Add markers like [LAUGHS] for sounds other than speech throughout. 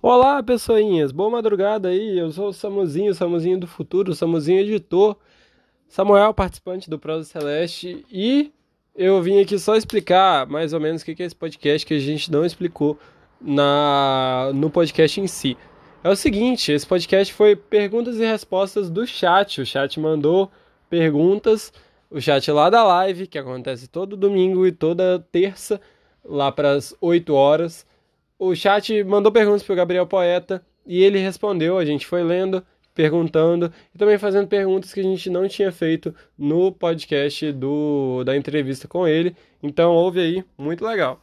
Olá, pessoinhas, boa madrugada aí. Eu sou o Samuzinho, Samuzinho do futuro, Samuzinho editor, Samuel, participante do Prosa Celeste, e eu vim aqui só explicar mais ou menos o que é esse podcast que a gente não explicou na no podcast em si. É o seguinte, esse podcast foi perguntas e respostas do chat. O chat mandou perguntas, o chat lá da live, que acontece todo domingo e toda terça, lá para as 8 horas o chat mandou perguntas para o Gabriel Poeta e ele respondeu. A gente foi lendo, perguntando e também fazendo perguntas que a gente não tinha feito no podcast do, da entrevista com ele. Então ouve aí, muito legal.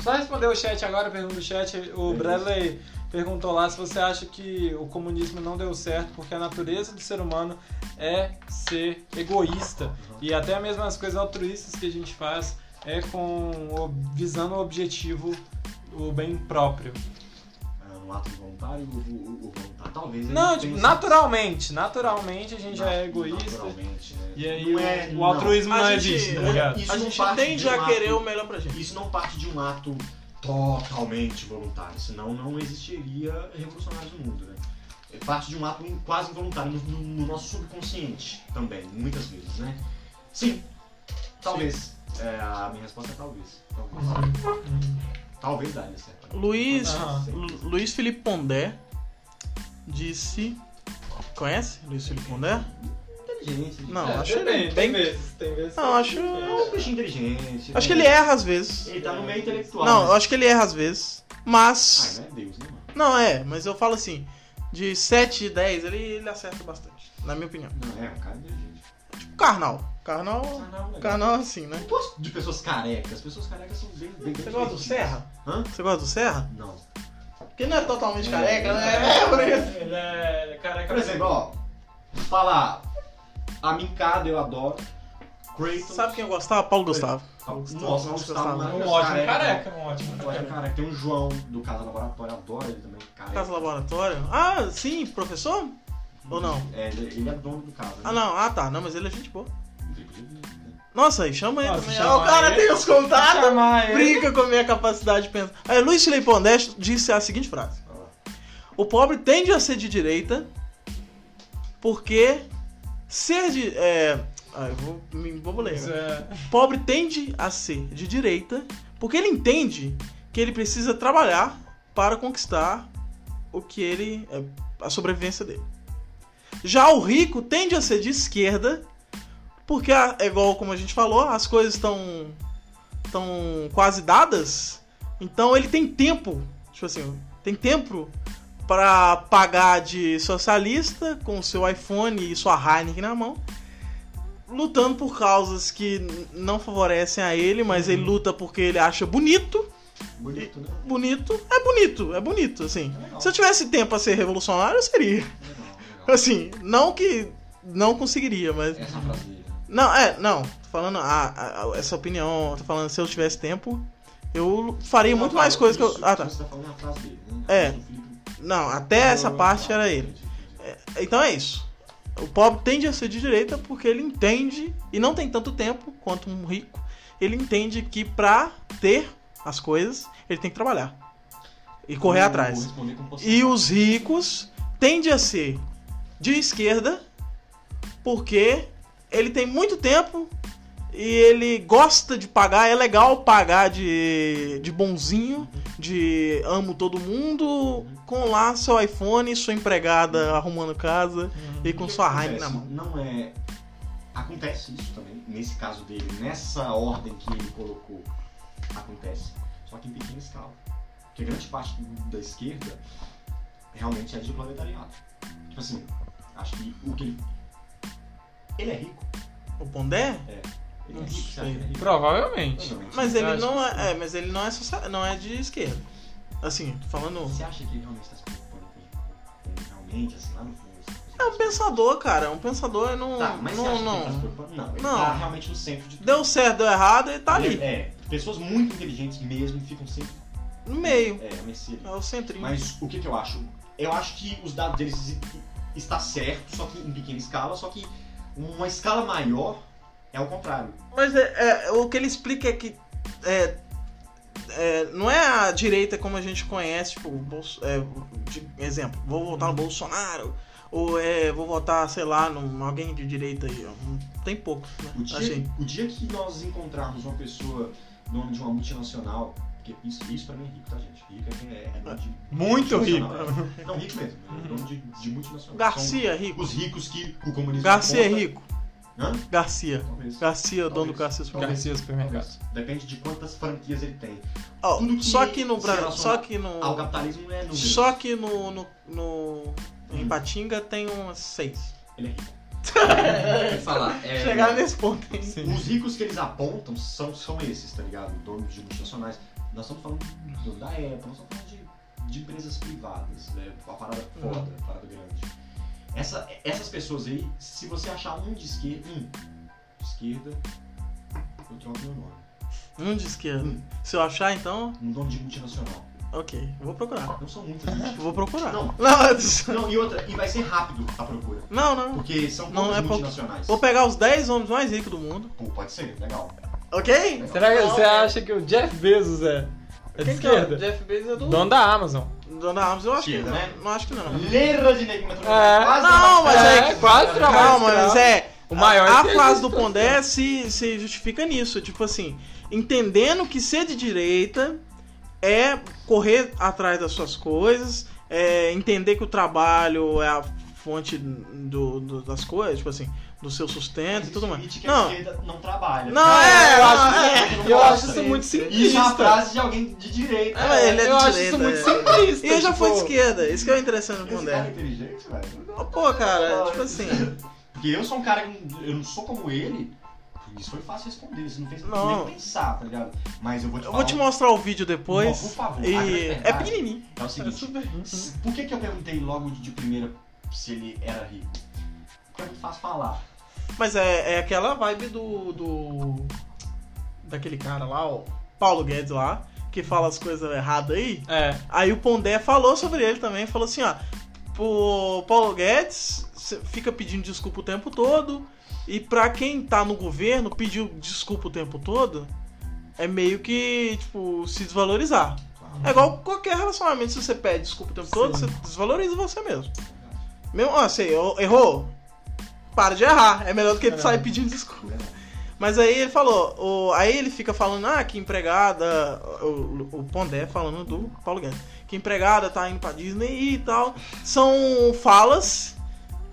Só responder o chat agora, pergunta do chat. O Bradley perguntou lá se você acha que o comunismo não deu certo porque a natureza do ser humano é ser egoísta. Uhum. E até mesmo as coisas altruístas que a gente faz é com visando o objetivo, o bem próprio. É, no ato voluntário, o, o, o voluntário talvez. Não, tipo, naturalmente, naturalmente a gente já é egoísta. Naturalmente, né? E aí o, é, o altruísmo não, não existe, tá ligado? a gente tende a querer o melhor pra gente. Isso não parte de um ato totalmente voluntário, senão não existiria revolucionários no mundo, né? É parte de um ato quase involuntário no, no nosso subconsciente também, muitas vezes, né? Sim, talvez. Sim. É, a minha resposta é talvez. Talvez, uhum. talvez dá certo. Luiz, Luiz Felipe Pondé disse. Conhece Luiz Felipe Pondé? Inteligente. Não, é, acho ele bem. Tem vezes, tem vezes. Não, acho. É um bicho inteligente. Acho que ele erra às vezes. Ele tá no meio intelectual. Não, eu acho que ele erra às vezes. Mas. Ah, não é Deus, né, mano? Não, é, mas eu falo assim, de 7 de 10 ele, ele acerta bastante, na minha opinião. Não, é, um cara inteligente. Tipo, carnal. Carnal. Carnal, carnal assim, né? Eu gosto de pessoas carecas. As pessoas carecas são bem. bem Você gosta do Serra? Hã? Você gosta do Serra? Não. Porque não é totalmente careca, né? É, por isso. Ele é careca. Por exemplo, ó. Falar a Mincada eu adoro. Kratos. Sabe quem eu gostava? Paulo Gustavo. Paulo Gustavo. Nossa, Gustavo. Um ótimo careca, um ótimo careca. Tem o João do Casa Laboratório, eu adoro ele também. Careca. Casa Laboratório? Ah, sim, professor? Ou não? É, ele é dono do casa. Né? Ah, não. Ah, tá. Não, mas ele é gente boa. Nossa, aí chama ele também. Ah, o cara tem os contatos, brinca com a minha capacidade de pensar. Aí, Luiz Felipe Pondé disse a seguinte frase: O pobre tende a ser de direita porque Ser de. É, ah, eu vou, ler. É... Pobre tende a ser de direita porque ele entende que ele precisa trabalhar para conquistar o que ele. É, a sobrevivência dele. Já o rico tende a ser de esquerda porque, é igual como a gente falou, as coisas estão estão quase dadas. Então ele tem tempo, tipo assim, tem tempo para pagar de socialista com seu iPhone e sua Heineken na mão, lutando por causas que não favorecem a ele, mas ele luta porque ele acha bonito. Bonito, né? Bonito. É bonito, é bonito, assim. É Se eu tivesse tempo a ser revolucionário, eu seria. Legal. [LAUGHS] Assim, não que não conseguiria, mas. Essa frase Não, é, não. Tô falando a, a, essa opinião, tô falando se eu tivesse tempo, eu faria muito mais coisas que eu. Ah, tá. Você tá falando a frase dele, né? É. Não, até essa parte era ele. É, então é isso. O pobre tende a ser de direita porque ele entende, e não tem tanto tempo quanto um rico, ele entende que pra ter as coisas, ele tem que trabalhar. E correr atrás. E os ricos tendem a ser de esquerda porque ele tem muito tempo e ele gosta de pagar, é legal pagar de, de bonzinho, de amo todo mundo, com lá seu iPhone, sua empregada arrumando casa e com sua Heineken na mão. Não é. Acontece isso também, nesse caso dele, nessa ordem que ele colocou, acontece, só que em pequena escala. Porque grande parte da esquerda realmente é de proletariado. Tipo assim, acho que o que ele. Ele é rico. O Pondé? É. Não sei. Provavelmente. Mas ele não é, é, mas ele não é social, não é de esquerda. Assim, falando. Você acha que ele realmente está se preocupando com, realmente, assim, lá no fundo? É um pensador, cara. É um pensador não. Tá, mas não, você acha não. que ele tá se preocupando? Não, ele não. tá realmente no centro de tudo. Deu certo, deu errado, ele tá ali. É, pessoas muito inteligentes mesmo ficam sempre. No meio. É. É o centrinho. Mas o que, que eu acho? Eu acho que os dados deles está certo, só que em pequena escala, só que uma escala maior É o contrário. Mas é, é, o que ele explica é que é, é, não é a direita como a gente conhece, tipo, Bolso, é, de, exemplo, vou votar no Bolsonaro, ou é, vou votar, sei lá, num alguém de direita aí, ó. Tem poucos, né? O dia, Assim. o dia que nós encontrarmos uma pessoa dono de uma multinacional, porque isso, isso pra mim é rico, tá, gente? Rico é quem é, é dono de Muito é. Não, rico mesmo, é dono de, de multinacional. Garcia, São rico. os ricos que o comunismo Garcia é rico. Hã? Garcia. Talvez. Garcia, dono do Talvez. Garcia Supermercado. Garcia Supermercado. Talvez. Depende de quantas franquias ele tem. Tudo que só que no Brasil, só que no Ao capitalismo é número. só que no, no, no em Hum. Patinga tem umas seis. Ele é rico. [LAUGHS] Falar. É, Chegar nesse ponto aí. Os ricos que eles apontam são, são esses, tá ligado? Donos de multinacionais. Nós estamos falando da Apple, nós estamos falando de, de empresas privadas, né? Uma parada foda, uma parada grande. Essa, essas pessoas aí, se você achar um de esquerda, um de esquerda, eu troco meu nome. Um de esquerda. Hum. Se eu achar, então, Um dono de multinacional. ok, vou procurar. Não são muitas, gente. Vou procurar. Não. não, Não, e outra, e vai ser rápido a procura. não. não. Porque são Não, é pouco. multinacionais. Vou pegar os 10 homens mais ricos do mundo. Pô, pode ser, legal. Ok? Será que você acha que o Jeff Bezos é, é de Quem que é? esquerda? Jeff Bezos é do. Dono da Amazon. Dona Armas, eu acho que Esquerda, não. né? Não acho que não. Leira de Ney É. Não, mas é É, quase trabalho Não, mas escravo. é. O maior A, a que frase do Pondé se, se justifica nisso. Tipo assim, entendendo que ser de direita é correr atrás das suas coisas, é entender que o trabalho é a fonte do, do- das coisas, tipo assim, do seu sustento e tudo mais. Que Não, não trabalha. não, é, eu não, acho, é. eu acho isso muito sim. simplista. Isso é uma frase de alguém de direita. É, ele é de eu acho direita, isso muito é. simplista. E eu já tipo, fui de esquerda, isso que é interessante no Esse cara é Pondé. inteligente, velho. Pô, cara, tipo assim. [LAUGHS] Porque eu sou um cara que não- eu não sou como ele. Isso foi fácil responder, isso não fez Não. nem pensar, tá ligado? Mas eu vou te Eu vou te um- mostrar o vídeo depois. Não, por favor. E é pequenininho. É o É seguinte, super. s- por que, que eu perguntei logo de primeira se ele era rico? Porque é muito fácil falar. Mas é, é aquela vibe do, do. Daquele cara lá, ó. Paulo Guedes lá, que fala as coisas erradas aí. É. Aí o Pondé falou sobre ele também, falou assim, ó. O Paulo Guedes fica pedindo desculpa o tempo todo. E pra quem tá no governo, pedir desculpa o tempo todo é meio que, tipo, se desvalorizar. É igual qualquer relacionamento, se você pede desculpa o tempo todo, você desvaloriza você mesmo. Mesmo, ó, você errou, para de errar. É melhor do que sair pedindo desculpa. Mas aí ele falou, o- aí ele fica falando, ah, que empregada, o, o Pondé falando do Paulo Guedes, que empregada tá indo pra Disney e tal. São falas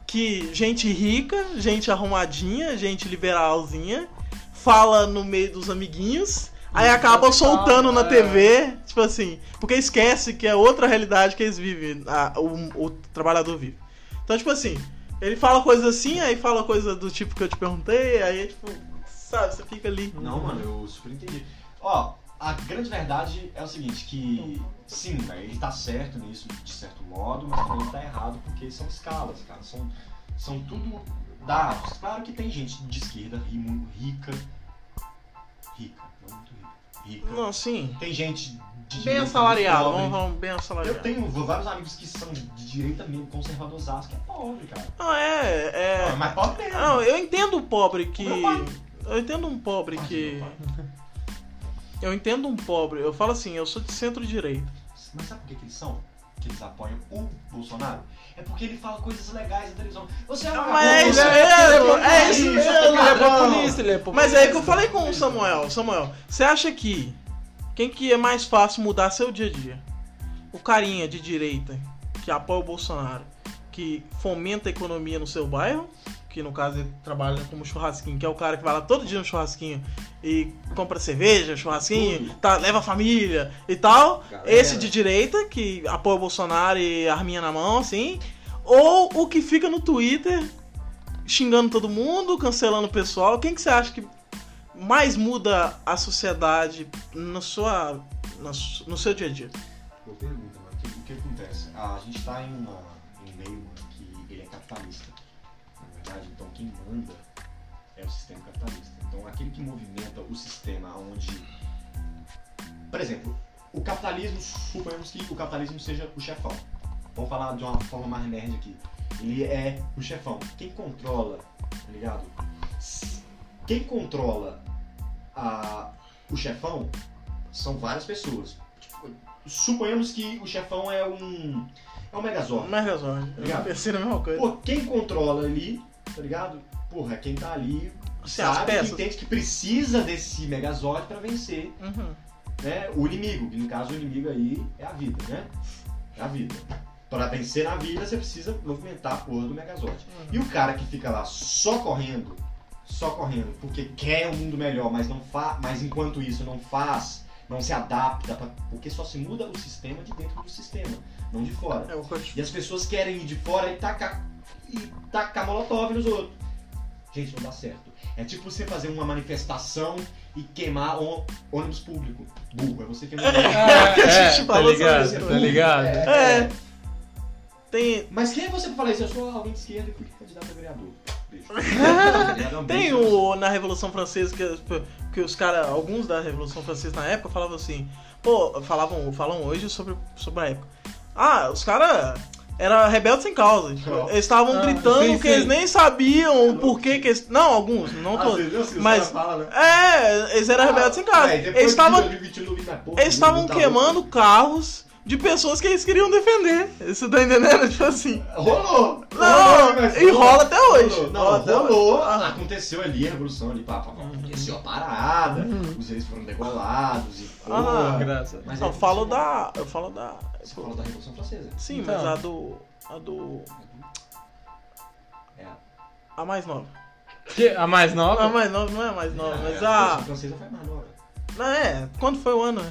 que gente rica, gente arrumadinha, gente liberalzinha, fala no meio dos amiguinhos, aí acaba soltando na é. TV, tipo assim, porque esquece que é outra realidade que eles vivem, a- o, o trabalhador vive. Então, tipo assim, ele fala coisas assim, aí fala coisa do tipo que eu te perguntei, aí tipo, sabe, você fica ali. Não, mano, eu super entendi. Ó, a grande verdade é o seguinte, que sim, velho, ele tá certo nisso, de certo modo, mas também tá errado, porque são escalas, cara. São, são tudo dados. Claro que tem gente de esquerda rica. Rica, não muito rica. Rica. Não, sim. Tem gente de Bem assalariado, vamos falar bem Eu assalariado. tenho vários amigos que são de direita mesmo, conservadores, que é pobre, cara. Não, é, é. Não, mas pobre mesmo. Não, eu entendo o pobre que. Eu entendo um pobre que. Eu entendo um pobre. Eu falo assim, eu sou de centro-direita. Mas sabe por que, que eles são? Que eles apoiam o Bolsonaro? É porque ele fala coisas legais na televisão. Você é um Mas é isso vagabundo, mesmo, você é isso mesmo. Ele é populista, ele é populista. Mas é que eu falei com o Samuel. Samuel, você acha que. Quem que é mais fácil mudar seu dia a dia? O carinha de direita que apoia o Bolsonaro, que fomenta a economia no seu bairro, que no caso ele trabalha como churrasquinho, que é o cara que vai lá todo dia no churrasquinho e compra cerveja, churrasquinho, tá, leva a família e tal. Galera. Esse de direita, que apoia o Bolsonaro e arminha na mão, assim. Ou o que fica no Twitter xingando todo mundo, cancelando o pessoal. Quem que você acha que mais muda a sociedade na sua, na no seu dia a dia? Boa pergunta, mano. O que, o que acontece? Ah, a gente tá em, uma, em um meio, que ele é capitalista. Verdade, então quem manda é o sistema capitalista. Então aquele que movimenta o sistema onde. Por exemplo, o capitalismo, suponhamos que o capitalismo seja o chefão. Vamos falar de uma forma mais nerd aqui. Ele é o chefão. Quem controla, tá ligado? Quem controla a, o chefão são várias pessoas. Tipo, suponhamos que o chefão é um. É um Megazord. Megazord. Obrigado. Eu pensei na mesma coisa. Pô, quem controla ali, tá ligado? Porra, quem tá ali Assim, as sabe que entende que precisa desse Megazord pra vencer Uhum. né, o inimigo. Que no caso o inimigo aí é a vida, né? É a vida. Pra vencer na vida você precisa movimentar a porra do Megazord. E o cara que fica lá só correndo, só correndo, porque quer um mundo melhor, mas não faz, mas enquanto isso não faz, não se adapta, pra- porque só se muda o sistema de dentro do sistema, não de fora. É. E as pessoas querem ir de fora e tacar, e tacar molotov nos outros. Gente, não dá certo. É tipo você fazer uma manifestação e queimar ô- ônibus público. Burro, é você queimar ônibus [LAUGHS] que a É, gente tá falou ligado, sobre isso. tá ligado. É. Tem, Mas quem é você pra falar isso? Eu sou alguém de esquerda e fui candidato a vereador. Beijo. [LAUGHS] Tá tem o, na Revolução Francesa que, que os caras, alguns da Revolução Francesa na época falavam assim, pô, falavam, falam hoje sobre, sobre a época. Ah, os caras eram rebeldes sem causa. Tipo, eles estavam Ah, gritando sim, que sim. eles nem sabiam o porquê que eles. Não, alguns, não todos. assim, Mas- falam, né? É, eles eram rebeldes sem causa. Depois Eles estavam 2021 não vi mais porra eles estavam queimando carros de pessoas que eles queriam defender. Você tá entendendo? [LAUGHS] Tipo assim. Rolou! Não, Rolou, e rola até hoje. Rolou. Não, Rola até rolou. hoje. Ah. Aconteceu ali a revolução ali, pá, pá, pá, aconteceu a parada, os reis foram degolados e Ah, porra. Graça. Mas Eu aí falo da. Eu falo da. Você falou da Revolução Francesa. Sim, Então. mas a do. A do. É. A mais nova. Que, a mais nova? A mais nova não é a mais nova, É, mas a a. Revolução Francesa foi mais nova. Não, é. Quando foi o ano?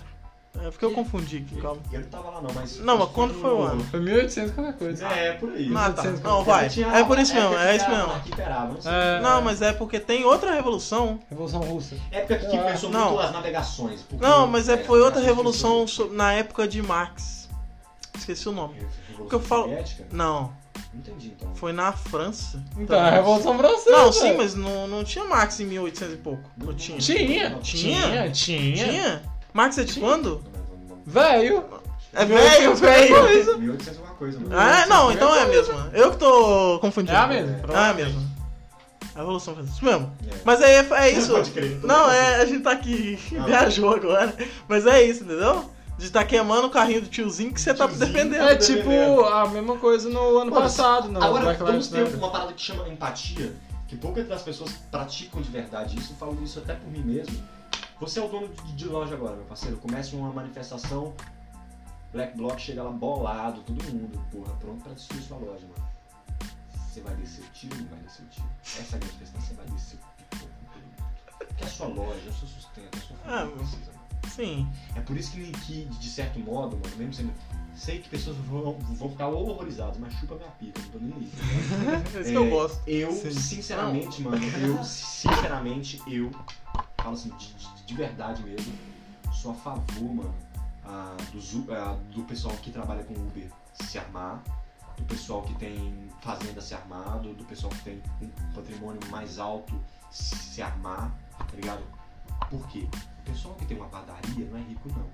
É porque eu confundi aqui, calma. E não tava lá não, mas... Não, mas quando foi o ano? Foi 1800 qualquer coisa. É, por aí. Ah, tá. 1800, Não, vai. Tinha- É por isso mesmo, é isso a mesmo. não. É. Não, mas é porque tem outra revolução. Revolução Russa. Época que Ah, começou não. muito as navegações. porque- Não, mas é, foi outra as revolução na época de Marx. Esqueci o nome. Revolução que eu falo- Soviética? Não, Não entendi, então. foi na França. Então, a Revolução Francesa. Não, sim, mas não, não tinha Marx em 1800 e pouco. Não tinha. Tinha, Tinha? tinha, tinha. Tinha? Marx é de Tinha. quando? Velho. É velho, velho. 1800 alguma coisa, mano. Ah, não, então é a mesma. Eu que tô confundindo. É a mesma. É a mesma. A Revolução Francesa. Isso mesmo. É. Mas aí é, é isso. Pode crer. Não, é, a gente tá aqui, Não. [LAUGHS] viajou agora. Mas é isso, entendeu? De tá queimando o carrinho do tiozinho que você tá defendendo. É tipo a mesma coisa no ano Mano, passado, no Agora, Black vamos ter uma parada que chama empatia, que poucas das pessoas praticam de verdade isso, eu falo isso até por mim mesmo. Você é o dono de, de loja agora, meu parceiro. Começa uma manifestação, Black Bloc chega lá bolado, todo mundo, porra, pronto pra destruir sua loja, mano. Você vai descer o tiro ou não vai descer o tiro? Essa é a grande questão, você vai descer o mundo. Porque é a sua loja, é o seu sustento, é a sua Ah, família meu. precisa. Sim. É por isso que, que, de certo modo, mano, mesmo sendo. Sei que pessoas vão, vão ficar horrorizadas, mas chupa minha pica, não tô nem aí. [LAUGHS] É isso que eu É, gosto. Eu, Sim. sinceramente, mano, eu, [LAUGHS] sinceramente, eu, falo assim, de, de- de verdade mesmo, sou a favor, mano, dos U- ah, do pessoal que trabalha com Uber se armar, do pessoal que tem fazenda se armar, do, do pessoal que tem um patrimônio mais alto se, se armar, tá ligado? Por quê? O pessoal que tem uma padaria não é rico, não.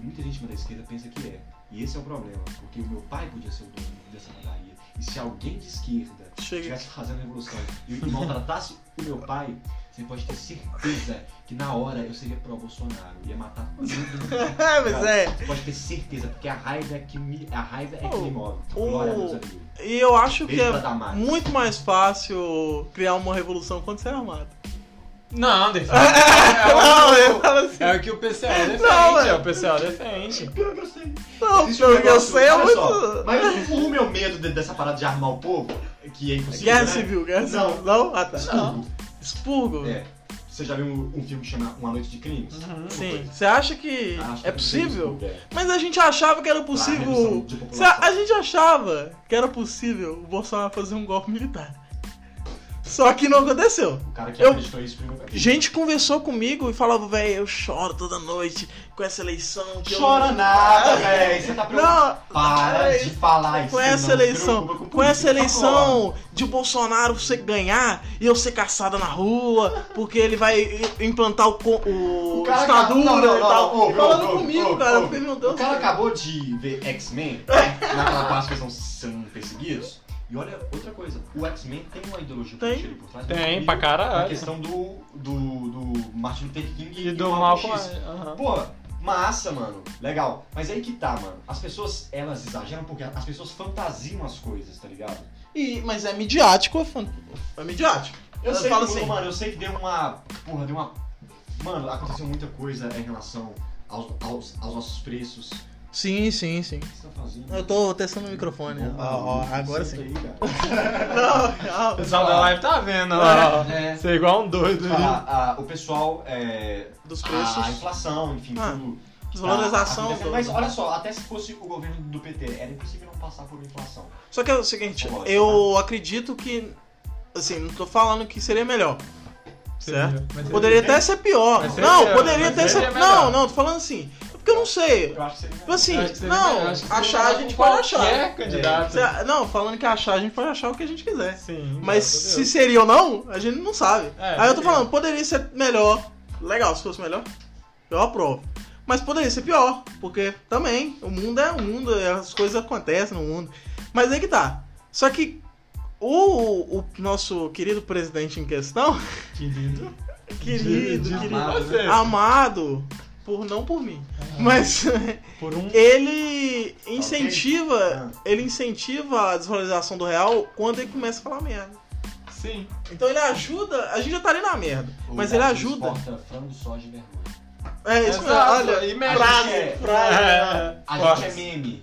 Muita gente da esquerda pensa que é. E esse é o problema, porque o meu pai podia ser o dono dessa padaria. E se alguém de esquerda estivesse fazendo a revolução e e maltratasse o meu pai, você pode ter certeza que na hora eu seria pró-Bolsonaro. Ia matar mundo. [LAUGHS] É, mas é. Você pode ter certeza, porque a raiva é que me, a raiva é que me move. Glória a Deus, amigo. E eu acho que Beijo pra é muito mais fácil criar uma revolução quando você é armado. Não, defende. [LAUGHS] Não, eu falo assim. É o que o PCL defende, Não, é é- o PCL defende. Pior que eu sei. Não, Existe um pelo que eu sei é muito. só, Mas o meu medo de- dessa parada de armar o povo, que é impossível. Guerra né? civil, guerra Não. civil. Não? Ah, tá. Expurgo. Expurgo? É. Você já viu um, um filme que chama Uma Noite de Crimes? Uhum. Sim. Você acha que Acho que é possível? expurgo, é. Mas a gente achava que era possível. população. A gente achava que era possível o Bolsonaro fazer um golpe militar. Só que não aconteceu. O cara que Eu- acreditou isso primeiro. Gente conversou comigo e falava, velho, eu choro toda noite com essa eleição. Que eu- Chora nada, velho. Você tá preocupado. Não, Para é, de falar isso. com essa eleição, preocupa com essa eleição de Bolsonaro você ganhar e eu ser caçada na rua, porque ele vai implantar o, o, O ditadura e tal. ô, falando bro, comigo, bro, cara. Eu fiquei, meu Deus O cara acabou de ver X-Men, naquela parte que estão sendo perseguidos. E olha, outra coisa, o X-Men tem uma ideologia Tem. política ali por trás. Tem, pra caralho. A questão do, do, do Martin Luther King E do Malcolm. X. aham. Pô, massa, mano. Legal. Mas aí que tá, mano. As pessoas, elas exageram porque as pessoas fantasiam as coisas, tá ligado? E, mas é midiático, é, fan... é midiático. Eu sei, falo que, assim. mano, eu sei que deu uma. Porra, deu uma. Mano, aconteceu muita coisa em relação aos, aos, aos nossos preços. Sim, sim, sim. O que você tá fazendo? Eu tô testando o microfone. Bom, Ó, ó, agora sim. Aí, cara. [LAUGHS] Não, O pessoal da live tá vendo, Ah, né? É. Você é igual um doido. A- a- o pessoal, é, Dos a, preços. inflação, enfim, Ah, tudo. Desvalorização. tá Mas olha só, até se fosse o governo do PT, era impossível não passar por inflação. Só que é o seguinte, Lógico, eu acredito que. Assim, não tô falando que seria melhor. Certo? Seria- Poderia até ser pior. Não, poderia até ser. Não, não, tô falando assim. É porque eu não sei. Eu acho que seria Tipo assim, Acho que seria não, melhor, acho que achar a gente pode achar. Qualquer candidato. Cê- Não, falando que achar, a gente pode achar o que a gente quiser. Sim. Mas se seria ou não, a gente não sabe. É, Aí eu tô falando, poderia ser melhor. Legal, se fosse melhor, eu aprovo. Mas poderia ser pior, porque também o mundo é o mundo, as coisas acontecem no mundo. Mas aí que tá. Só que o, o nosso querido presidente em questão, Querido. [LAUGHS] querido, De- de- querido, amado. Você. amado, por não por mim, mas [LAUGHS] Por um. ele incentiva, Ah. ele incentiva a desvalorização do real quando ele começa a falar merda. Sim. Então ele ajuda, a gente já estaria na merda, O mas ele ajuda. exporta frango, soja e vergonha. É isso mesmo, Exato, olha, e frase, É. frase. É. A gente é meme.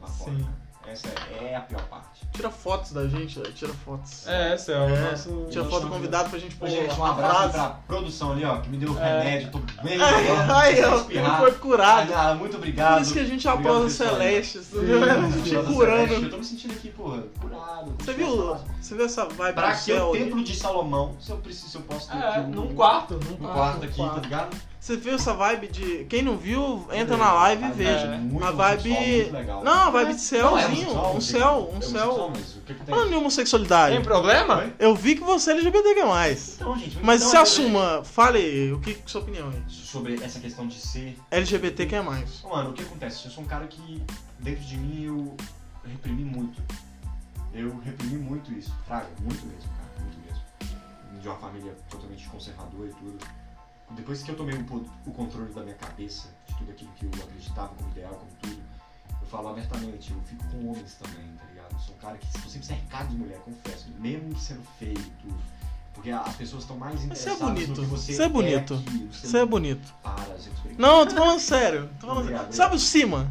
Lá fora. Sim. Essa é a pior parte. Tira fotos da gente, velho, tira fotos. É, esse é o É, nosso. tira foto do convidado pra gente pôr gente, um a abraço frase. pra produção ali, ó, que me deu É. remédio, tô bem. Ai, ai, ó, ele foi curado. Ah, muito obrigado. Por isso que a gente Obrigado, apoia os celestes, Sim, entendeu? A sim. gente curando. Eu tô me sentindo aqui, porra, curado. Você viu, você viu essa vibe Pra do que o templo de Salomão, se eu preciso, se eu posso ter É, aqui um- num quarto. Num um quarto, aqui, quarto. tá ligado? Você viu essa vibe de... Quem não viu, entra na live e É, veja. muito A vibe... homossexual, muito legal. Não, a vibe de Não, é céuzinho. Um céu, é um céu. mas o que que tem? Falando em homossexualidade, Tem problema? Eu vi que você é LGBTQ+. Então, gente, Mas então, se é- assuma, fale aí, o que é sua opinião aí? Sobre essa questão de ser LGBTQ+. Mano, o que acontece? Eu sou um cara que, dentro de mim, eu reprimi muito. Eu reprimi muito isso. Fraga, muito mesmo, cara, muito mesmo. De uma família totalmente conservadora e tudo. Depois que eu tomei o, o controle da minha cabeça, de tudo aquilo que eu acreditava como ideal, como tudo, eu falo abertamente, eu fico com homens também, tá ligado? Eu sou um cara que estou sempre cercado de mulher, confesso. Mesmo sendo feio e tudo. Porque as pessoas estão mais Mas você é interessadas no bonito. que você Você é bonito. aqui, seu- Você é bonito. Para, gente. Não, tô falando sério. Tô falando Obrigado, sério. Sabe o Cima?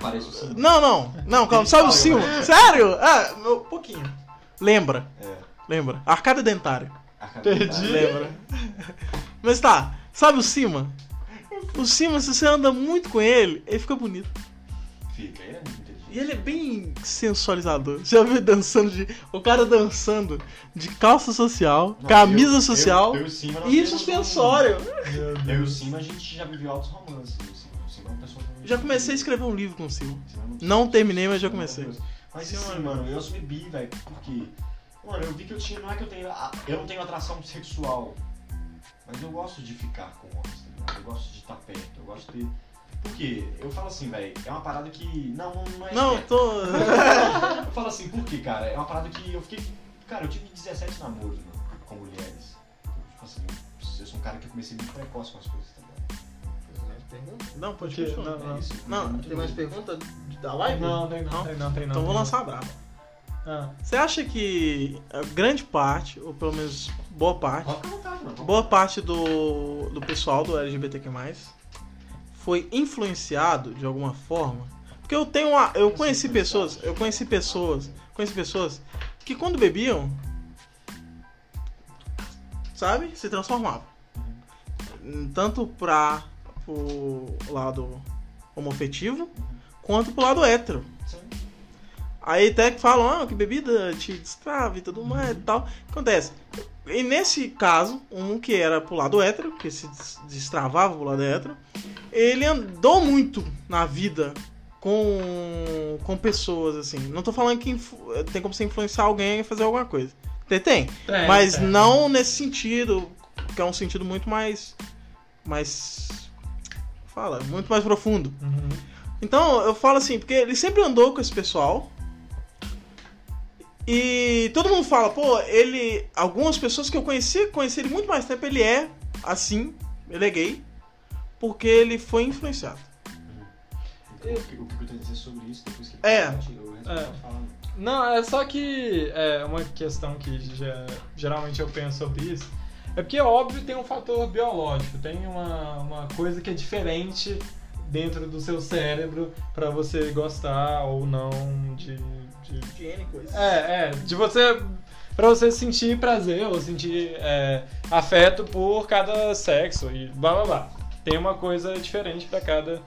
Parece o Cid. Não, não. Não, calma. Sabe o Cima? Sério? Ah, meu, pouquinho. Lembra, É. lembra. Arcada dentária. De- Perdi. Lembra. [LAUGHS] Mas tá, sabe o Cima? O Cima, se você anda muito com ele, ele fica bonito. Fica, ele é muito. E ele é bem sensualizador. Já viu dançando de. O cara dançando de calça social, Não, camisa eu- social eu- eu e nós e suspensório. Eu e o. Cima, a gente já viveu altos romances. O Cima, é uma pessoa muito- Já comecei a escrever um livro com o Cima. É Não terminei, mas já Meu comecei. Mas Cima é- mano, eu assumi bi, velho, porque. Mano, eu vi que eu tinha. Não é que eu tenho. Eu não tenho atração sexual. Mas eu gosto de ficar com homens, tá ligado? Eu gosto de estar perto, eu gosto de. Por quê? Eu falo assim, velho, é uma parada que. Não, não, não é Não, esperto. tô. Eu falo assim, por quê, cara? É uma parada que eu fiquei. Cara, eu tive 17 namoros, mano, com mulheres. Tipo assim, eu sou um cara que eu comecei muito precoce com as coisas, tá ligado? Não, pode Porque- continuar. não, não. É isso. Não, muito tem mais pergunta da live? Não, tem não, tem não, tem não. Então vou tem lançar a braba. Ah, Você acha que a grande parte, ou pelo menos boa parte, vontade, mano. boa parte do, do pessoal do LGBTQ+, foi influenciado de alguma forma? Porque eu tenho uma, eu conheci pessoas, eu conheci pessoas, conheci pessoas que quando bebiam, sabe, se transformavam. Tanto pra o lado homofetivo, quanto pro lado hétero. Sim. Aí até que falam, ah, que bebida te destrava e tudo mais e tal. Acontece. E nesse caso, um que era pro lado hétero, que se des- destravava pro lado hétero, ele andou muito na vida com, com pessoas, assim. Não tô falando que tem como você influenciar alguém a fazer alguma coisa. Tem, tem. tem, mas tem. não nesse sentido, que é um sentido muito mais. mais. Fala, muito mais profundo. Uhum. Então, eu falo assim, porque ele sempre andou com esse pessoal. E todo mundo fala, pô, ele. Algumas pessoas que eu conheci, conheci ele muito mais tempo, ele é assim, ele é gay, porque ele foi influenciado. O que, o que eu tenho a dizer sobre isso depois que É. eu respondo, É. pode falar. Não, é só que é uma questão que já- geralmente eu penso sobre isso. É porque, óbvio, tem um fator biológico, tem uma, uma coisa que é diferente dentro do seu cérebro pra você gostar ou não de. De... Higiene, coisa. É, é, de você. Pra você sentir prazer ou sentir é, afeto por cada sexo e blá blá blá. Tem uma coisa diferente pra cada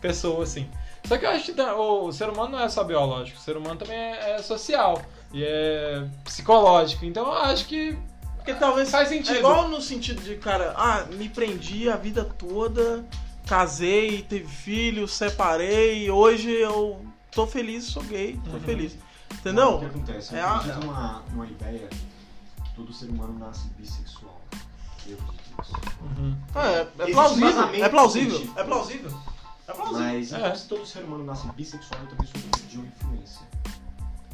pessoa, assim. Só que eu acho que tá- o, o ser humano não é só biológico, o ser humano também é, é social e é psicológico. Então eu acho que Porque talvez Faz sentido. É igual no sentido de, cara, ah, me prendi a vida toda, casei, teve filho, separei, hoje eu tô feliz, sou gay, tô Uhum. feliz. Não, Entendeu? O que acontece? Eu É a- acredito numa, numa ideia que todo ser humano nasce bissexual. Eu. Ah, é, é plausível, é plausível, é plausível. É plausível. Mas É. se todo ser humano nasce bissexual, eu também sou de uma influência.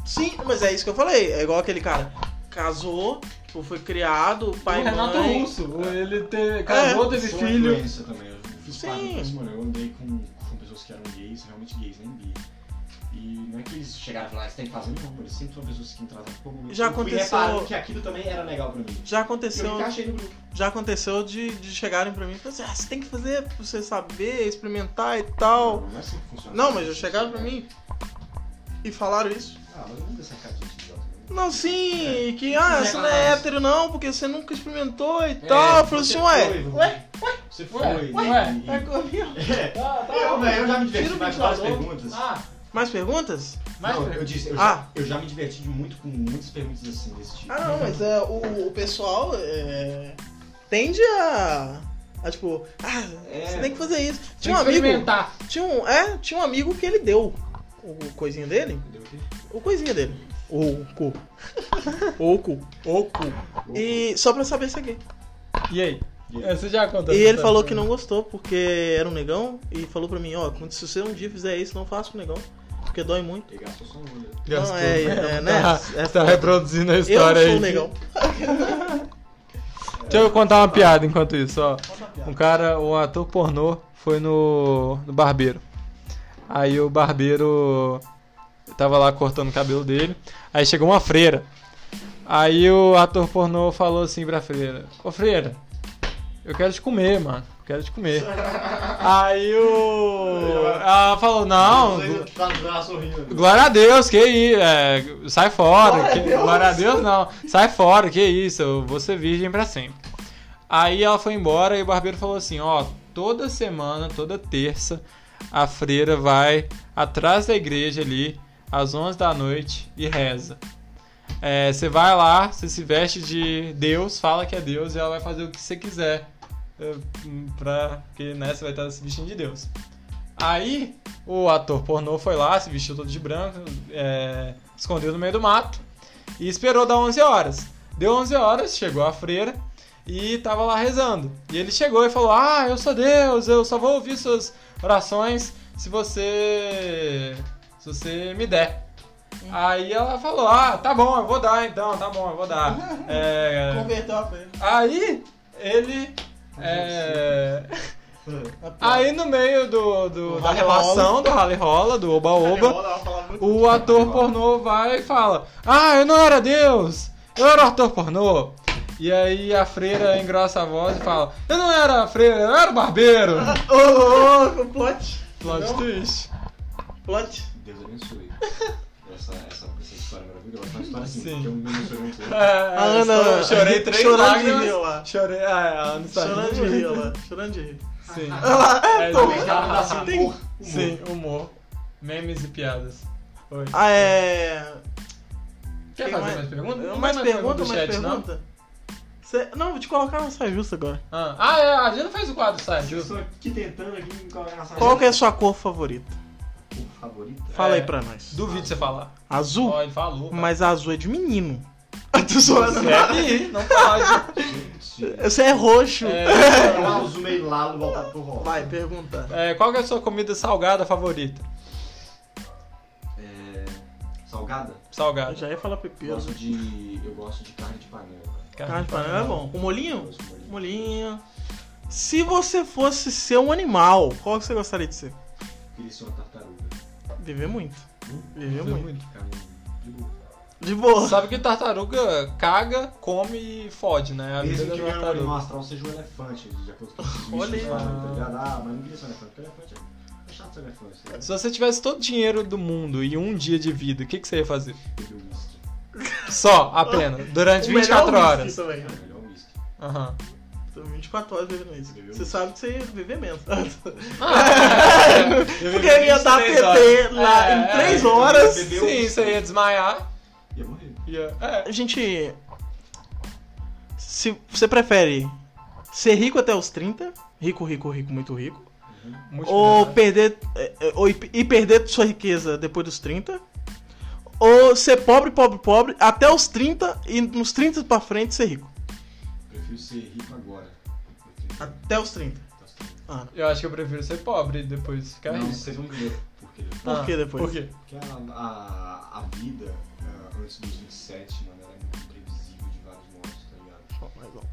Sim, mas é isso que eu falei. É igual aquele cara. Casou, tipo, foi criado, pai o e Renato mãe. Russo, ele te, casou, teve Sou uma filho. também. Eu fiz Sim. parte disso, mano. Eu andei com, com pessoas que eram gays, realmente gays, nem bi. E não é que eles chegaram e falaram, "Ah, você tem que fazer, não. Eles sempre foram pessoas que me tratavam como Já Eu aconteceu- que aquilo também era legal pra mim. Já Eu aconteceu, me encaixei no grupo. já aconteceu de, de chegarem pra mim e falar assim, ah, você tem que fazer pra você saber, experimentar e tal. Não, não é assim que funciona. Não, mas já chegaram pra mim e falaram isso. Ah, mas não dá essa cara de idiota. né? Não, sim, É. que ah, você não é hétero não, porque você nunca experimentou e tal. Eu falei assim, ué, foi, ué, Você foi. Ué, ué, e- é comigo. [LAUGHS] É. Tá, tá Eu, bom. velho, eu já me diverti Tira o mais com várias ventilador. perguntas. Ah, Mais perguntas? mais não, eu disse, eu já, Ah. eu já me diverti muito com muitas perguntas assim, desse tipo. Ah, não, mas é, o, o pessoal é, tende a, a, tipo, ah, É. você tem que fazer isso. Tem Tinha que um amigo, tinha um, é, tinha um amigo que ele deu o coisinha dele, Entendeu o quê? o coisinha dele, [LAUGHS] o cu, o cu, o cu, e só pra saber se é gay. E aí? E aí? É, Você já contou E ele falou que não gostou porque era um negão e falou pra mim, ó, quando se você um dia fizer isso, não faça com o negão, porque dói muito. Ele gastou. Gastou. Não, é, é, né? Tá, É tá foda. reproduzindo a Eu história sou aí. negão. [LAUGHS] Deixa eu contar uma piada enquanto isso, ó. Um cara, um ator pornô, foi no, no barbeiro. Aí o barbeiro tava lá cortando o cabelo dele. Aí chegou uma freira. Aí o ator pornô falou assim pra freira: Ô freira, eu quero te comer, mano. Quero te comer. Aí o. Ela falou: Não. Glória a Deus, que isso, é, sai fora. que- Glória a Deus não, sai fora, que isso, eu vou ser virgem pra sempre. Aí ela foi embora e o barbeiro falou assim, ó, toda semana, toda terça, a freira vai atrás da igreja ali, às 11 da noite, e reza. É, Você vai lá, você se veste de Deus, fala que é Deus e ela vai fazer o que você quiser. É, Pra, porque né, você vai estar se vestindo de Deus. Aí o ator pornô foi lá, se vestiu todo de branco, é, escondeu no meio do mato e esperou dar 11 horas. Deu 11 horas, chegou a freira e tava lá rezando. E ele chegou e falou: Ah, eu sou Deus, eu só vou ouvir suas orações se você. se você me der. Aí ela falou: Ah, tá bom, eu vou dar então, tá bom, eu vou dar. [LAUGHS] É, Converteu a fé. aí ele. É, [LAUGHS] Aí no meio do, do- da relação do rally rola, do oba-oba, o ator pornô vai e fala: Ah, eu não era Deus, eu era o ator pornô. E aí a freira engrossa a voz e fala: Eu não era a freira, eu era o barbeiro. [LAUGHS] Ô, ô, ô, plot. Plot twist. Plot. Deus abençoe. Essa, essa história maravilhosa. Uma história assim, Sim. que eu me emocionei. [LAUGHS] É, A Ana chorei [LAUGHS] três chorando de rir lá. Chorei, ah, a Ana está Chorando de rir lá. Chorando de rir. Sim. Ela É, tô- dá assim, humor. Sim, humor. Memes e piadas. Oi. Ah, é. Quer fazer mais- mais perguntas? Não mais tem pergunta, mais chat, não? pergunta? Cê- Não, vou te colocar na saia justa agora. Ah, ah, é, a gente não fez o quadro, sai, Eu justo. estou aqui tentando aqui me colocar na sala. Qual que é a sua cor favorita? Favorita? Fala É. aí pra nós. Duvido você falar. Azul? Ó, ele falou. Mas azul é de menino. [LAUGHS] Tô zoando. Você é bi, não pode. Gente. Você é roxo. É um azul meio lalo voltado pro rosa. Vai, pergunta. É, qual que é a sua comida salgada favorita? É, salgada. Eu Salgado. já ia falar Eu pepino. gosto de. Eu gosto de carne de panela. cara. Carne de panela é bom. Com Eu molinho? gosto de. Molinho. Se você fosse ser um animal, qual que você gostaria de ser? Queria ser uma tartaruga. Viver muito. Viver Viver muito. Ficar de boa. De boa. Sabe que tartaruga caga, come e fode, né? A vida Mesmo que meu animal astral seja um elefante, de acordo com os Olha bichos aí. falam, tá ligado? Ah, mas não queria ser um elefante, porque elefante é, é chato ser elefante. ligado? Se você tivesse todo o dinheiro do mundo e um dia de vida, o que, que você ia fazer? Beber whisky. Só, apenas, durante O melhor 24 whisky horas. Também. É o melhor whisky. Aham. Tô 24 horas bebendo isso. Você sabe que você ia viver menos. Ah, [LAUGHS] Porque ele ia dar PT lá em 3 horas. Bebeu Sim, whisky. você ia desmaiar. Ia morrer. Ia... É. A gente. Se você prefere ser rico até os 30, rico, rico, rico, muito rico, Muito ou perder é, é, ou, e e perder sua riqueza depois dos 30, ou ser pobre, pobre, pobre até os 30 e nos 30 pra frente ser rico. Prefiro ser rico agora. Até os 30. Ah, Eu acho que eu prefiro ser pobre e depois ficar Não, rico. vocês vão ver por quê. por Ah, que depois? Por quê? Porque a, a, a vida ah, antes dos 27, mano, ela é muito imprevisível de vários modos, tá ligado?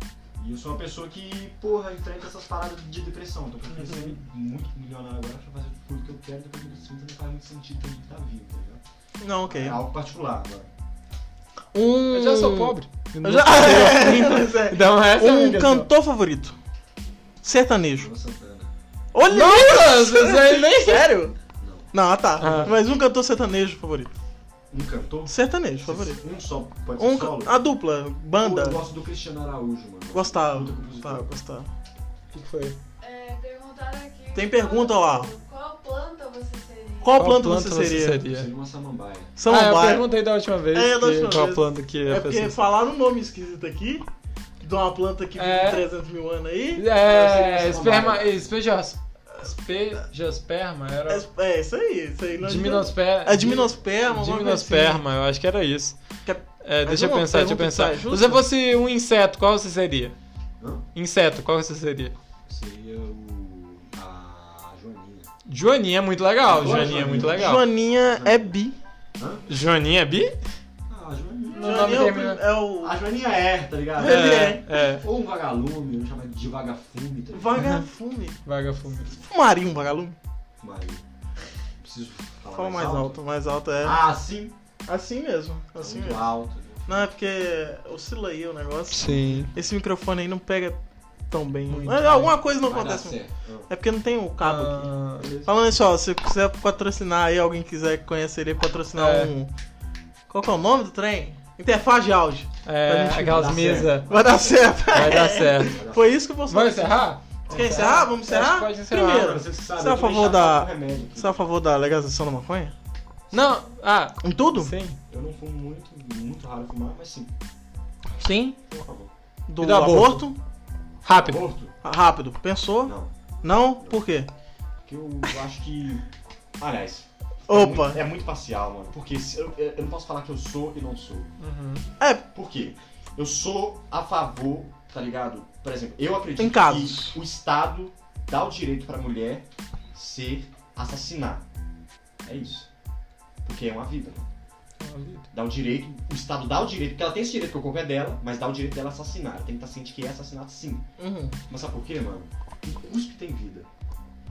E eu sou uma pessoa que, porra, enfrenta essas paradas de depressão. Então eu prefiro ser muito milionário agora pra fazer tudo que eu quero, depois dos 30 não faz muito sentido pra mim que tá vivo, tá ligado? Não, ok. É algo particular agora. Um... Eu já sou pobre. Eu já... [LAUGHS] Então essa é um cantor favorito. Sertanejo. Olha Nossa, aí nem... [LAUGHS] Sério? Não. Não, tá. Ah. Mas um cantor sertanejo favorito. Um cantor? Sertanejo favorito. Um só pode ser Um, solo? a dupla, banda. Pô, Eu gosto do Cristiano Araújo, mano. Gostava. Tá, gostava. O que que foi? É, perguntaram aqui. Tem pergunta lá. Qual planta você seria? Qual, Qual planta, planta você você seria? uma samambaia. Ah, eu Samambaia. perguntei da última vez É, da última qual vez. planta que É a porque falaram um nome esquisito aqui, de uma planta que vive É. 300 mil anos aí. É, esperma... samambaia. Espejas... Espejasperma era... É, é isso aí, isso aí. não Gimnosperma... É alguma coisa assim. Gimnosperma, eu acho que era isso. Que é- É, deixa eu pensar, deixa eu pensar. tá Se você fosse um inseto, qual você seria? Hã? Inseto, qual você seria? Seria o. a Joaninha. Joaninha é muito legal, Adoro Joaninha é Joaninha. muito legal. Joaninha é bi. Hã? Joaninha é bi? Ah, a Joaninha. Nome é o- termina- é o. A Joaninha é, tá ligado? Ele é. É, Ou um vagalume, vamos chamar de vagafume, tá ligado? Vagafume. vagafume. Fumaria um vagalume? Maria. Preciso falar Fala mais alto, mais alto é. Ah, sim. Assim mesmo, assim Muito mesmo. alto. né? Não, é porque oscila aí o negócio. Sim. Esse microfone aí não pega tão bem. Muito Mas bem. alguma coisa não Vai acontece. Ah. É porque não tem o cabo aqui. Ah, Falando isso, ó, se quiser patrocinar aí, alguém quiser conhecer ele, patrocinar É. um. Qual que é o nome do trem? Interface de áudio. é, Pra gente- aquelas mesas. Vai dar certo. Vai dar certo. [LAUGHS] Foi isso que eu vou Vamos encerrar? Quer encerrar? Vamos que encerrar? pode encerrar. Primeiro, Você é a favor da- você é a favor da legalização da maconha? Não, ah, Em tudo? sim. Eu não fumo muito, muito raro fumar, mas sim, Sim. por favor. Do, E do aborto? aborto? Rápido. Aborto? Rápido. Pensou? Não. Não? Por quê? Porque eu acho que. Aliás. Opa. É muito, é muito parcial, mano. Porque se- eu, eu não posso falar que eu sou e não sou. Uhum. É, Por quê? Eu sou a favor, tá ligado? Por exemplo, eu acredito que o Estado dá o direito pra mulher ser assassinar. É isso. Porque é uma vida, mano. Dá o direito, o Estado dá o direito, porque ela tem esse direito que o corpo é dela, mas dá o direito dela assassinar. Ela tem que estar ciente que é assassinato sim. Uhum. Mas sabe por quê, mano? O cuspe tem vida.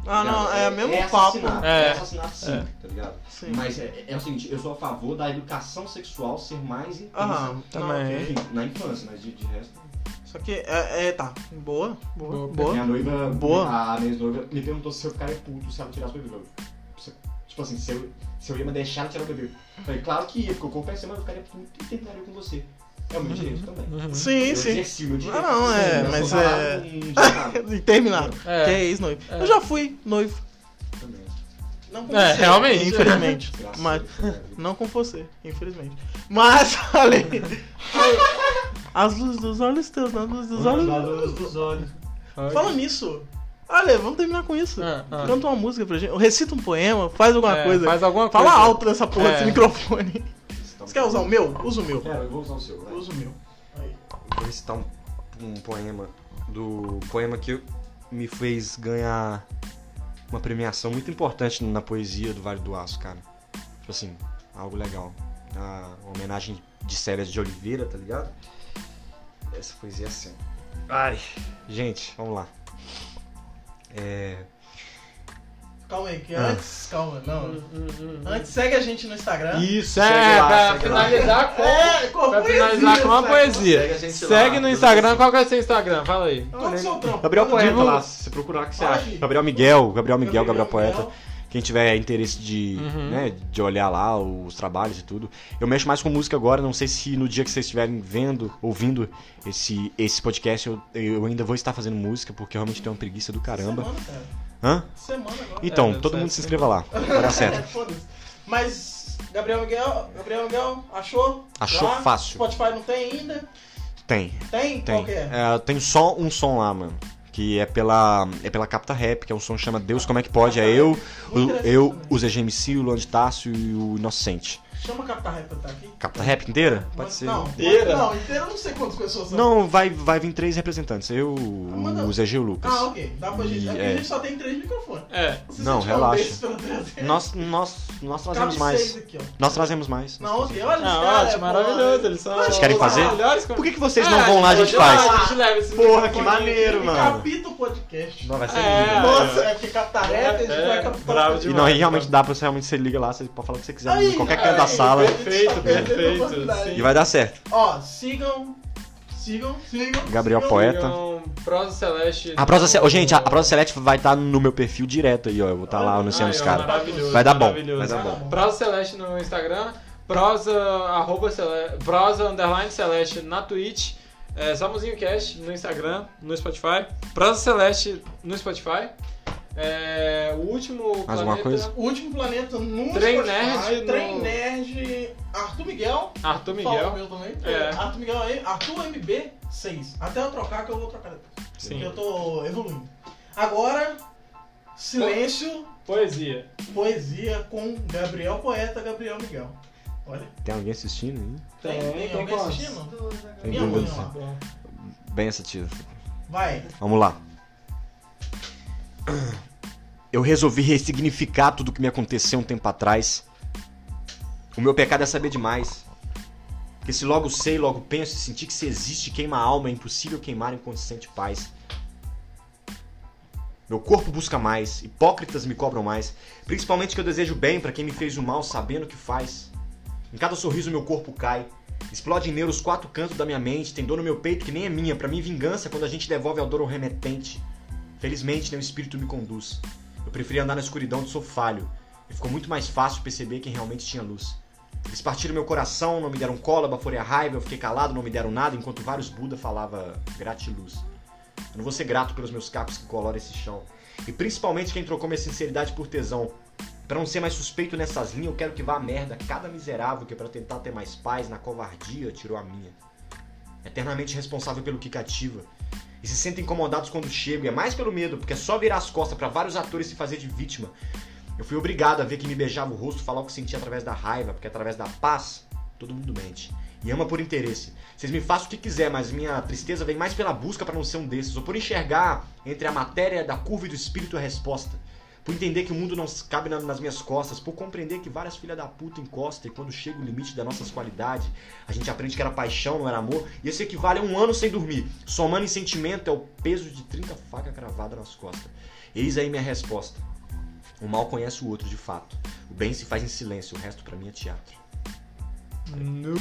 Ah, tá não, é o mesmo é papo. É. é. assassinato sim, É. tá ligado? Sim. Mas é, é o seguinte, eu sou a favor da educação sexual ser mais intensa. Aham, Também. Enfim, na infância, mas de, de resto. Só que, é, é, tá. Boa, boa, Boa. boa. Minha noiva, Boa. a minha noiva me perguntou se eu ficaria puto se ela tirasse o bebê. Eu, Tipo assim, se eu, se eu ia me deixar ela tirar o bebê. Eu falei, claro que ia, porque o corpo é seu, mas eu ficaria puto e terminaria com você. É o meu direito também. Uhum. Sim, eu sim. exerci o meu direito. Ah, não, é, Eu mas é-. E [LAUGHS] terminaram. É. Que é ex-noivo. É. Eu já fui noivo. Também. Não com É, você, realmente. Infelizmente. [LAUGHS] Graças Mas, né? [LAUGHS] não com você, infelizmente. Mas, além. As luzes dos olhos teus, nas luzes dos olhos. dos olhos. Fala nisso. Olha, vamos terminar com isso. Ah, ah. Canta uma música pra gente. Recita um poema, faz alguma É, coisa. Faz alguma Fala coisa. alto nessa porra É. desse microfone. Você quer usar o meu? Usa o meu. Quero, eu vou usar o seu. vai. Usa o meu. Aí. Vou recitar um, um poema do poema que me fez ganhar uma premiação muito importante na poesia do Vale do Aço, cara. Tipo assim, algo legal. a homenagem de Célias de Oliveira, tá ligado? Essa poesia é assim. Ai, gente, vamos lá. É, Calma aí, que Ah. antes. Calma, não. Antes segue a gente no Instagram. Isso, É, segue lá, pra segue lá. finalizar com. É, com Pra poesia, finalizar com uma sabe? poesia. Segue a gente Segue lá, no tudo Instagram. assim. Qual que é o seu Instagram? Fala aí. Onde seu trampo? Gabriel Poeta Divulga. lá, se procurar o que você acha. aí. Gabriel Miguel, Gabriel Miguel, Gabriel, Gabriel Poeta. Miguel. Quem tiver interesse de, Uhum. né, de olhar lá os trabalhos e tudo. Eu mexo mais com música agora, não sei se no dia que vocês estiverem vendo, ouvindo esse, esse podcast, eu, eu ainda vou estar fazendo música, porque eu realmente tenho uma preguiça do caramba. Semana, cara. Hã? Semana agora. Então, deve todo ser mundo se assim. inscreva lá. Vai dar [LAUGHS] É, certo. foda-se. Mas, Gabriel Miguel, Gabriel Miguel, achou? Achou Lá? fácil. Spotify não tem ainda? Tem, Tem? tem. Qual que é? É, tem só um som lá, mano. Que é pela, é pela Capta Rap, que é um som que chama Deus Como É Que Pode. É eu, o, eu o ZGMC, o Luan de Tássio e o Inocente. Chama a Capta Rap pra estar aqui. Capta Rap inteira? Pode ser. Não, Inteira? Não, inteira eu não sei quantas pessoas são. Não, vai, vai vir três representantes. Eu, Manda- o e o Lucas. Ah, ok. Dá pra gente. E, É porque é. a gente só tem três microfones. É. Você Não, é um relaxa. traseiro? Nós, nós, nós trazemos Cabe mais. aqui. Nós trazemos mais. Não, ok. Olha os Ah, caras, ótimo, pô. maravilhoso. Eles são. Vocês querem fazer? melhores Por que, que vocês não vão lá, a gente faz? A gente leva esse Porra, que maneiro, mano. capita o podcast. Não, vai ser É. lindo. Nossa, é porque capta rap, a gente É, vai é, captar o bravo podcast. E não, realmente dá pra você realmente você liga lá, você pode falar o que você quiser qualquer canto da sala. Perfeito, Tá perfeito. E vai dar certo. Ó, sigam, sigam, sigam. Gabriel sigam. Poeta. Então, Prosa Celeste. A prosa, Ce- Ô, gente, a, a prosa Celeste vai estar no meu perfil direto aí, ó. Eu vou estar lá anunciando Ai, os caras. Vai dar bom, vai dar bom. Prosa Celeste no Instagram, prosa, arroba cele, prosa underline celeste na Twitch, é, Samuzinho Cast no Instagram, no Spotify, prosa celeste no Spotify, é, o último Mais planeta, coisa? O último planeta no Trem Spotify, Nerd no- Trem Nerd, Arthur Miguel. Arthur Miguel, meu também. É. Arthur Miguel aí, Arthur MB 6. Até eu trocar, que eu vou trocar depois. Sim. Porque eu tô evoluindo. Agora, silêncio, poesia. poesia com Gabriel Poeta, Gabriel Miguel. Olha, Tem alguém assistindo aí? tem, tem, tem alguém quantos? assistindo? Tem Minha mãe, ó. Bem assistido. Vai. Vamos lá. Eu resolvi ressignificar tudo o que me aconteceu um tempo atrás. O meu pecado é saber demais. Porque se logo sei, logo penso e sentir que se existe queima a alma, é impossível queimar enquanto se sente paz. Meu corpo busca mais, hipócritas me cobram mais, principalmente que eu desejo bem pra quem me fez o mal sabendo o que faz. Em cada sorriso meu corpo cai, explode em neuro os quatro cantos da minha mente, tem dor no meu peito que nem é minha, pra mim vingança quando a gente devolve ao dor o remetente. Felizmente nenhum espírito me conduz. Eu preferi andar na escuridão do sou falho, e ficou muito mais fácil perceber quem realmente tinha luz. Eles partiram meu coração, não me deram cola, baforei a raiva, eu fiquei calado, não me deram nada, enquanto vários Buda falava gratiluz. Eu não vou ser grato pelos meus cacos que coloram esse chão. E principalmente quem trocou minha sinceridade por tesão. Pra não ser mais suspeito nessas linhas, eu quero que vá a merda cada miserável que pra tentar ter mais paz na covardia tirou a minha. Eternamente responsável pelo que cativa. E se sentem incomodados quando chego, e é mais pelo medo, porque é só virar as costas pra vários atores se fazer de vítima. Eu fui obrigado a ver que me beijava o rosto, falar o que sentia através da raiva, porque através da paz, todo mundo mente. E ama por interesse. Vocês me façam o que quiser, mas minha tristeza vem mais pela busca pra não ser um desses, ou por enxergar entre a matéria da curva e do espírito a resposta. Por entender que o mundo não cabe na- nas minhas costas, por compreender que várias filhas da puta encostam e quando chega o limite das nossas qualidades, a gente aprende que era paixão, não era amor, e isso equivale a um ano sem dormir. Somando em sentimento é o peso de 30 facas cravadas nas costas. Eis aí minha resposta. O mal conhece o outro de fato. O bem se faz em silêncio, o resto pra mim é teatro. No.